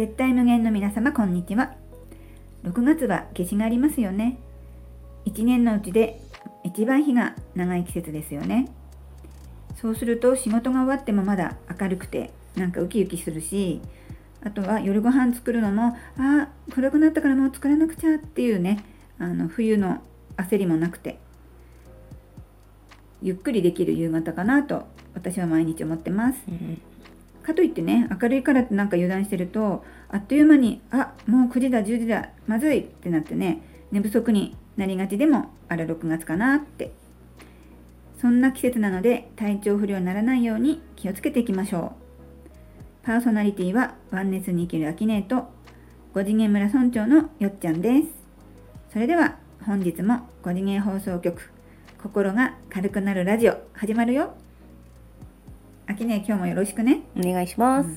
絶対無限の皆様こんにちは。6月は夏至がありますよね。1年のうちで一番日が長い季節ですよね。そうすると仕事が終わってもまだ明るくてなんかウキウキするしあとは夜ご飯作るのもああ暗くなったからもう作らなくちゃっていうねあの冬の焦りもなくてゆっくりできる夕方かなと私は毎日思ってます、うん。かといってね明るいからってなんか油断してるとあっという間にあもう9時だ10時だまずいってなってね寝不足になりがちでもあら6月かなって。そんな季節なので体調不良にならないように気をつけていきましょう。パーソナリティはワンネスに生きるアキネート5次元村村長のよっちゃんです。それでは本日も5次元放送局心が軽くなるラジオ始まるよ。アキネ今日もよろしくねお願いします。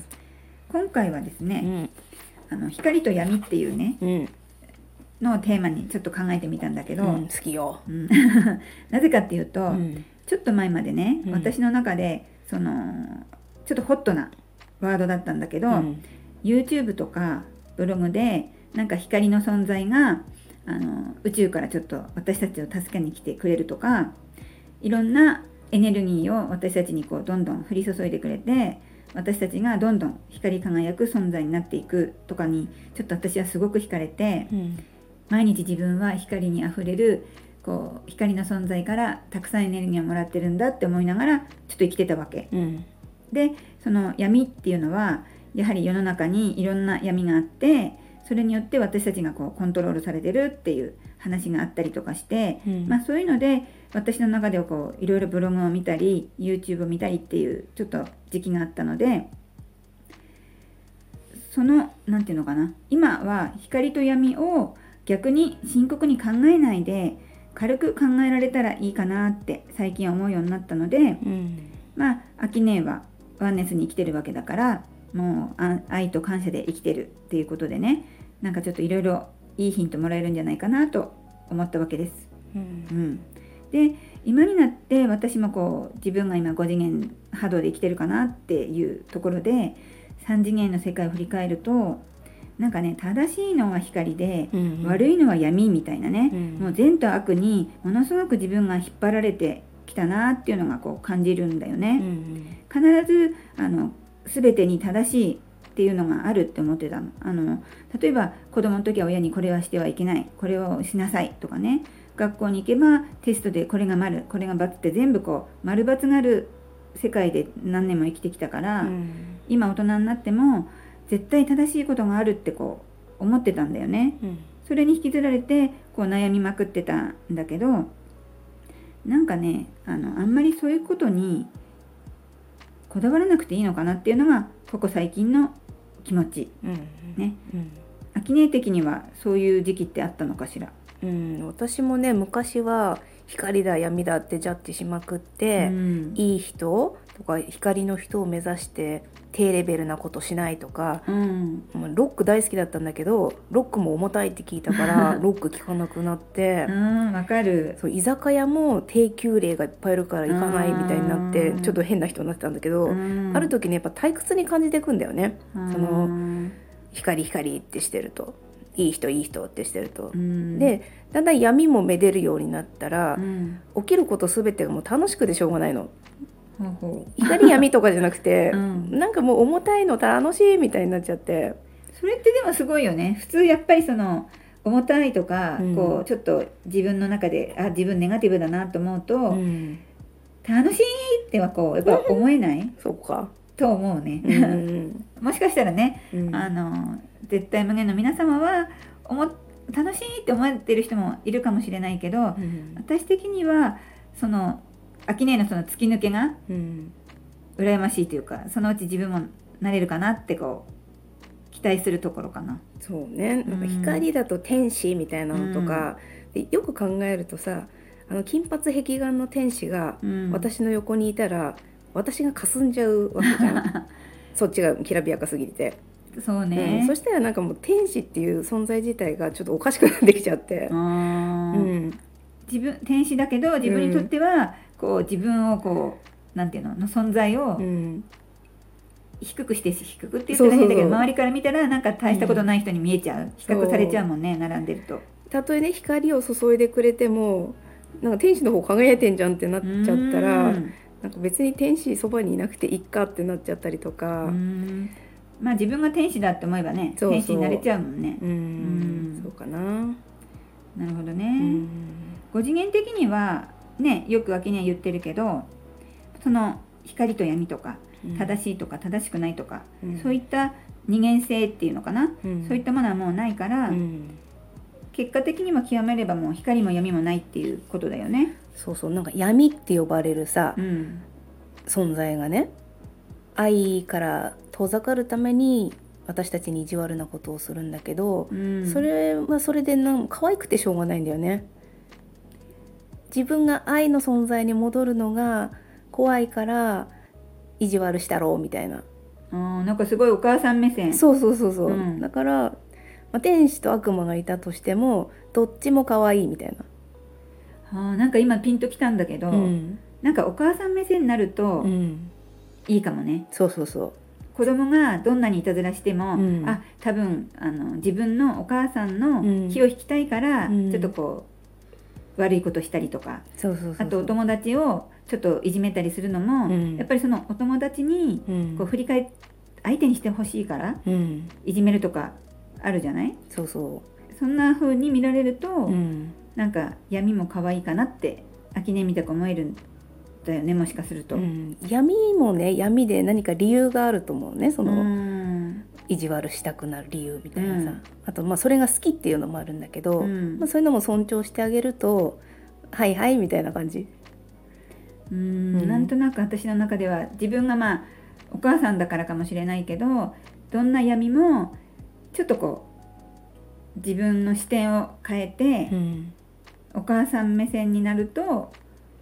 今回はですうね、ん。あの光と闇っていうねうん。のをテーマにちょっと考えてみたんだけど、うん、好きよ。うん なぜかっていうと、うん。ちょっと前までね、うん私の中でそのちょっとホットなワードだったんだけど、うん YouTube とかブログでなんか光の存在があの宇宙からちょっと私たちを助けに来てくれるとかいろんなエネルギーを私たちにこうどんどん降り注いでくれて私たちがどんどん光り輝く存在になっていくとかにちょっと私はすごく惹かれてうん。毎日自分は光にあふれるこう光の存在からたくさんエネルギーをもらってるんだって思いながらちょっと生きてたわけ。うん。でその闇っていうのはやはり世の中にいろんな闇があってそれによって私たちがこうコントロールされてるっていう話があったりとかして、うんまあ、そういうので私の中ではこういろいろブログを見たり YouTube を見たりっていうちょっと時期があったのでその何て言うのかな今は光と闇を逆に深刻に考えないで軽く考えられたらいいかなって最近思うようになったので、うん。まあ、アキネはワンネスに生きてるわけだからもうあ愛と感謝で生きてるっていうことでねなんかちょっといろいろいいヒントもらえるんじゃないかなと思ったわけです。うんう。ん、で今になって私もこう自分が今5次元波動で生きてるかなっていうところで3次元の世界を振り返るとなんかね正しいのは光で、うん。悪いのは闇みたいなね、うんもう善と悪にものすごく自分が引っ張られてきたなっていうのがこう感じるんだようね。ん。必ずあの全てに正しいっていうのがあるって思ってたの。あの例えば子供の時は親にこれはしてはいけないこれをしなさいとかね学校に行けばテストでこれが丸これが×って全部こう丸×がある世界で何年も生きてきたから、うん。今大人になっても絶対正しいことがあるってこう思ってたんだよね。うん。それに引きずられてこう悩みまくってたんだけどなんかねあのあんまりそういうことにこだわらなくていいのかなっていうのがここ最近の気持ちうん。ね。うん。アキネ的にはそういう時期ってあったのかしら？うん、私もね昔は光だ闇だってジャッジしまくって、うん。いい人とか光の人を目指して低レベルなことしないとかうん。まあロック大好きだったんだけどロックも重たいって聞いたから ロック聴かなくなってうんわかる。そう居酒屋も低級例がいっぱいいるから行かないみたいになってうん。ちょっと変な人になってたんだけど、うん。ある時ねやっぱ退屈に感じていくんだよね。うん。その光光ってしてるといい人いい人ってしてると。う。ん。でだんだん闇もめでるようになったらう、ん。起きること全てがもう楽しくてしょうがないの。ほうほう。光闇とかじゃなくて、うん。なんかもう重たいの楽しいみたいになっちゃって。それってでもすごいよね。普通やっぱりその重たいとか、うん。こうちょっと自分の中であ自分ネガティブだなと思うと、うん。楽しいってはこうやっぱ思えない？そうか、と思うね、うん。もしかしたらね、うん。あの絶対無限の皆様は思っ楽しいって思ってる人もいるかもしれないけど、うん。私的にはその秋音のその突き抜けがうん。羨ましいというかそのうち自分もなれるかなってこう期待するところかな。そうね。なんかうん光だと天使みたいなのとか、でよく考えるとさあの金髪壁眼の天使がうん。私の横にいたら、私が霞んじゃうわけじゃん。そっちがきらびやかすぎて、そうね、うん。そしたらなんかもう天使っていう存在自体がちょっとおかしくなってきちゃって。う、んうん。自分天使だけど自分にとっては、こう自分をこうなんていうのの存在をうん。低くして低くって言ったら変だけど周りから見たらなんか大したことない人に見えちゃう、比較されちゃうもんね並んでると。たとえね光を注いでくれてもなんか天使の方輝いてんじゃんってなっちゃったらうんなんか別に天使そばにいなくていっかってなっちゃったりとか。うん。まあ自分が天使だって思えばねそうそう。天使になれちゃうもんね。うん。うん。そうかな、なるほどね、うん。5次元的にはねよく秋には言ってるけどその光と闇とか正しいとか正しくないとか、うん。そういった二元性っていうのかな、うん。そういったものはもうないから、うん結果的にも極めればもう光も闇もないっていうことだよね。そうそうなんか闇って呼ばれるさ、うん、存在がね愛から遠ざかるために私たちに意地悪なことをするんだけど、うん、それはそれでなん可愛くてしょうがないんだよね。自分が愛の存在に戻るのが怖いから意地悪したろうみたいな。うんなんかすごいお母さん目線。そうそうそうそう、うん。だから、まあ、天使と悪魔がいたとしてもどっちも可愛いみたいな、あーなんか今ピンときたんだけど、うん。なんかお母さん目線になるとうん、いいかもね。そうそうそう。子供がどんなにいたずらしても、うん。あ多分あの自分のお母さんのうん。気を引きたいから、うん。ちょっとこう悪いことしたりとか。そうそうそうそう。あとお友達をちょっといじめたりするのも、うん。やっぱりそのお友達にうん。こう振り返っ相手にしてほしいからうん、いじめるとかあるじゃない？そうそそんな風に見られると、う、うん、なんか闇も可愛いかなって秋音みたく思えるんだよねもしかすると。うん、闇もね闇で何か理由があると思うねその、うん。意地悪したくなる理由みたいなさ、うん。あとまあそれが好きっていうのもあるんだけど、うん。まあ、そういうのも尊重してあげるとはいはいみたいな感じ。うん。うん。なんとなく私の中では自分がまあお母さんだからかもしれないけどどんな闇もちょっとこう自分の視点を変えて、うん。お母さん目線になると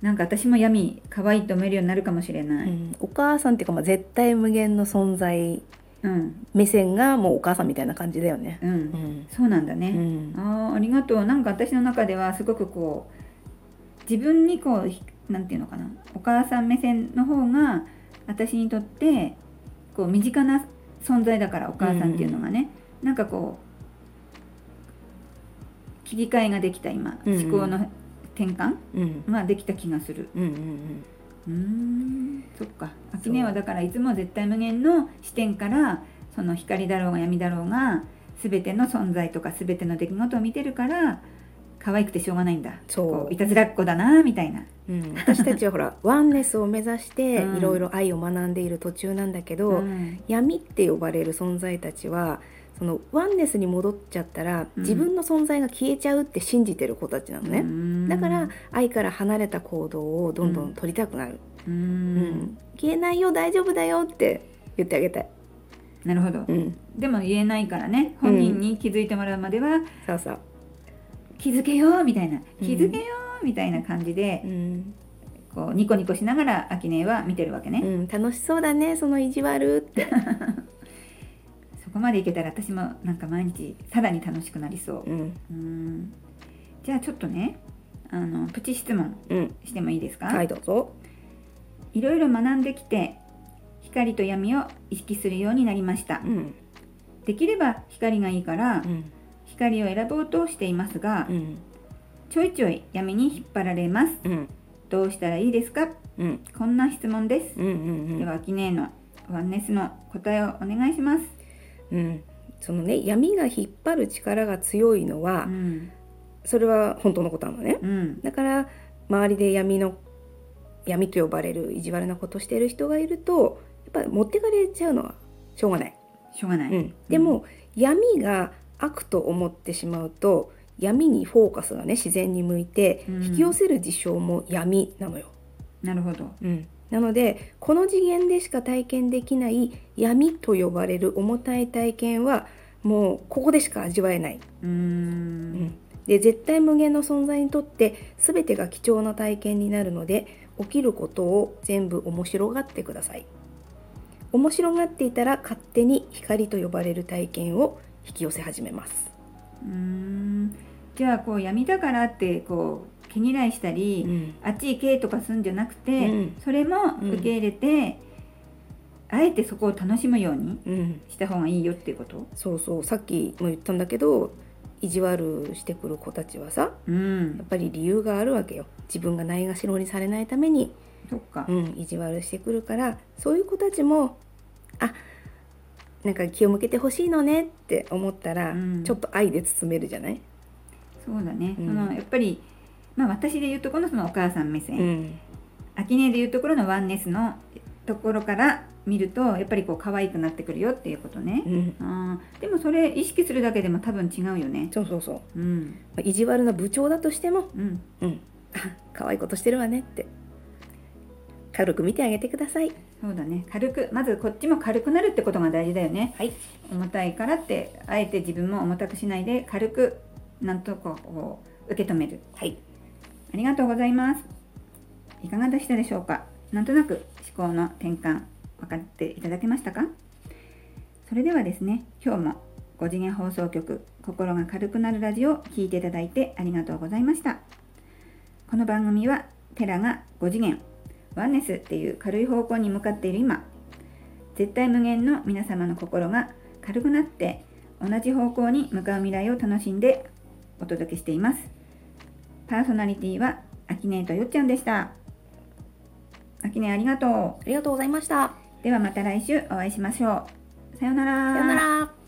なんか私も闇可愛いと思えるようになるかもしれない。うん。お母さんっていうかまあ絶対無限の存在うん、目線がもうお母さんみたいな感じだよね。うん。うんそうなんだね。うん。あーありがとう。なんか私の中ではすごくこう自分にこうひなんていうのかな。お母さん目線の方が私にとってこう身近な存在だからお母さんっていうのがね、なんかこう切り替えができた今、うんうん。思考の転換うん。ができた気がする。うんうんうーんそっか。秋音はだからいつも絶対無限の視点からその光だろうが闇だろうが全ての存在とか全ての出来事を見てるから可愛くてしょうがないんだ。そう。こいたずらっ子だなみたいな。うん、私たちはほら ワンネスを目指してうん。いろいろ愛を学んでいる途中なんだけど、うん。闇って呼ばれる存在たちはそのワンネスに戻っちゃったら、うん。自分の存在が消えちゃうって信じてる子たちなのね、うん。だから愛から離れた行動をどんどん取りたくなる、ううん。ん消えないよ大丈夫だよって言ってあげたい、なるほど。うん、でも言えないからね。本人に気づいてもらうまではそうそう、気づけようみたいな。うん。気づけようみたいな感じでうん。こうニコニコしながら秋音は見てるわけね、うん、楽しそうだねその意地悪って、そ こまでいけたら私もなんか毎日さらに楽しくなりそう。うん。うん。じゃあちょっとねあのプチ質問うん、してもいいですか、はいどうぞ、いろいろ学んできて光と闇を意識するようになりました。うん。できれば光がいいからうん。光を選ぼうとしていますがうん。ちょいちょい闇に引っ張られます。うん。どうしたらいいですか？うん。こんな質問です。うんうんでは秋音のワンネスの答えをお願いしますうん、そのね闇が引っ張る力が強いのは、うん。それは本当のことなのね。うん。だから周りで闇の闇と呼ばれる意地悪なことしてる人がいるとやっぱり持ってかれちゃうのはしょうがない、しょうがない、うん、でも、闇が悪と思ってしまうと闇にフォーカスがね自然に向いてうん。引き寄せる事象も闇なのよ、なるほど。うん、なのでこの次元でしか体験できない闇と呼ばれる重たい体験はもうここでしか味わえない、うーん。で絶対無限の存在にとって全てが貴重な体験になるので起きることを全部面白がってください。面白がっていたら勝手に光と呼ばれる体験を引き寄せ始めます、うーん。じゃあこう闇だからってこう毛嫌いしたり、うん。あっち行けとかするんじゃなくて、うん。それも受け入れて、あえてそこを楽しむようにうん。した方がいいよっていうこと？そうそう。さっきも言ったんだけど意地悪してくる子たちはさうん。やっぱり理由があるわけよ。自分がないがしろにされないために、そっか。うん、意地悪してくるからそういう子たちもあなんか気を向けてほしいのねって思ったら、うん。ちょっと愛で包めるじゃない、そうだね、うん。そのやっぱりまあ私で言うところのそのお母さん目線、うん。秋音で言うところのワンネスのところから見るとやっぱりこう可愛くなってくるよっていうことね。う、ん、あー。でもそれ意識するだけでも多分違うよね。そうそうそう。うん。まあ意地悪な部長だとしてもうん。うん、あ可愛いことしてるわねって。軽く見てあげてください。そうだね。軽くまずこっちも軽くなるってことが大事だよね。はい、重たいからってあえて自分も重たくしないで軽くなんとかこう受け止める。はい、ありがとうございます。いかがでしたでしょうか？なんとなく思考の転換分かっていただけましたか？それではですね今日も5次元放送局心が軽くなるラジオを聞いていただいてありがとうございました。この番組はテラが5次元ワンネスっていう軽い方向に向かっている今絶対無限の皆様の心が軽くなって同じ方向に向かう未来を楽しんでお届けしています。パーソナリティはアキネーとよっちゃんでしたアキネありがとありがとうございました。うではまた来週お会いしましょうさようならさよなら。